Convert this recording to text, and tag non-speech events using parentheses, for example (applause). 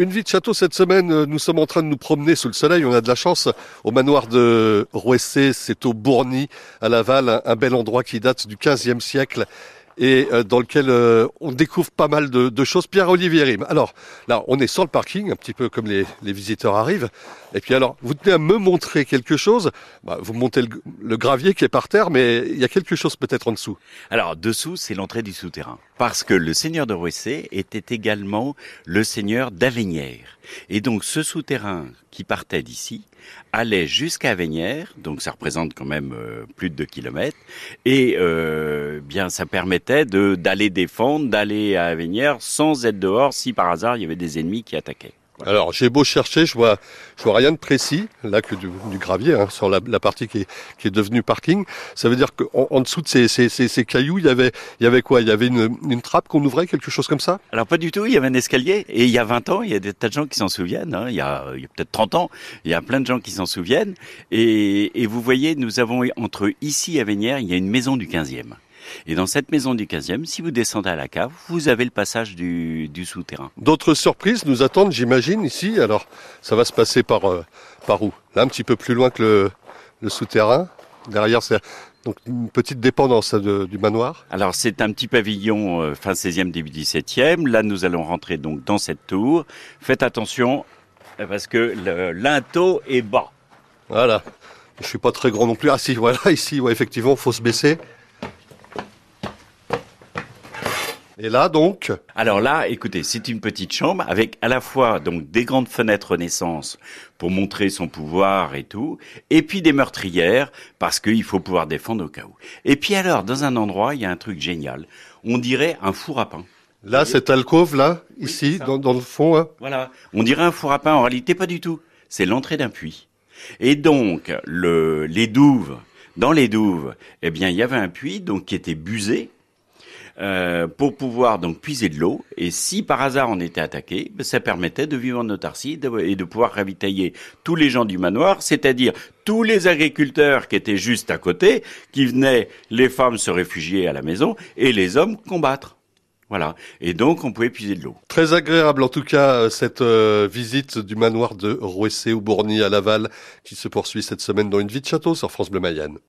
Une vie de château cette semaine, euh, nous sommes en train de nous promener sous le soleil, on a de la chance. Au manoir de Rouessé, c'est au Bourny à Laval, un, un bel endroit qui date du 15e siècle et euh, dans lequel euh, on découvre pas mal de, choses. Pierre-Olivier Rime. Alors là, on est sur le parking, un petit peu comme les, les visiteurs arrivent. Et puis alors, vous tenez à me montrer quelque chose. Bah, vous montez le, gravier qui est par terre, mais il y a quelque chose peut-être en dessous. Alors, dessous, c'est l'entrée du souterrain. Parce que le seigneur de Rouessé était également le seigneur d'Avenières. Et donc, ce souterrain qui partait d'ici allait jusqu'à Avenières, donc ça représente quand même euh, plus de 2 kilomètres, et euh, bien ça permettait d'aller défendre, d'aller à Avenières sans être dehors si par hasard il y avait des ennemis qui attaquaient. Alors j'ai beau chercher, je vois, je vois rien de précis, là que du, du gravier, hein, sur la, la, partie qui est, qui est devenue parking. Ça veut dire qu'en en dessous de ces, ces, ces, ces, cailloux, il y avait, il y avait quoi? Il y avait une, une trappe qu'on ouvrait, quelque chose comme ça? Alors pas du tout, il y avait un escalier. Et il y a 20 ans, il y a des tas de gens qui s'en souviennent. Hein, il y a, il y a peut-être 30 ans, il y a plein de gens qui s'en souviennent. Et, et vous voyez, nous avons entre ici et Vénières, il y a une maison du 15e. Et dans cette maison du 15e, si vous descendez à la cave, vous avez le passage du, du souterrain. D'autres surprises nous attendent, j'imagine, ici. Alors, ça va se passer par, euh, par où? Là, un petit peu plus loin que le, le souterrain. Derrière, c'est donc une petite dépendance de, du manoir. Alors, c'est un petit pavillon euh, fin 16e, début 17e. Là, nous allons rentrer donc dans cette tour. Faites attention, euh, parce que le linteau est bas. Voilà. Je suis pas très grand non plus. Ah si, voilà, (laughs) ici, ouais, effectivement, faut se baisser. Et là, donc Alors là, écoutez, c'est une petite chambre avec à la fois donc des grandes fenêtres Renaissance pour montrer son pouvoir et tout, et puis des meurtrières parce qu'il faut pouvoir défendre au cas où. Et puis alors, dans un endroit, il y a un truc génial. On dirait un four à pain. Là, cette alcôve là, ici, dans, dans, le fond. Hein. Voilà, on dirait un four à pain. En réalité, pas du tout. C'est l'entrée d'un puits. Et donc, le, les douves, dans les douves, eh bien, il y avait un puits donc qui était busé euh, pour pouvoir donc puiser de l'eau. Et si par hasard on était attaqué, ben, ça permettait de vivre en autarcie et de pouvoir ravitailler tous les gens du manoir, c'est-à-dire tous les agriculteurs qui étaient juste à côté, qui venaient, les femmes se réfugier à la maison et les hommes combattre. Voilà. Et donc, on pouvait puiser de l'eau. Très agréable, en tout cas, cette euh, visite du manoir de Rouessé ou Bourny à Laval, qui se poursuit cette semaine dans une vie de château sur France Bleu Mayenne.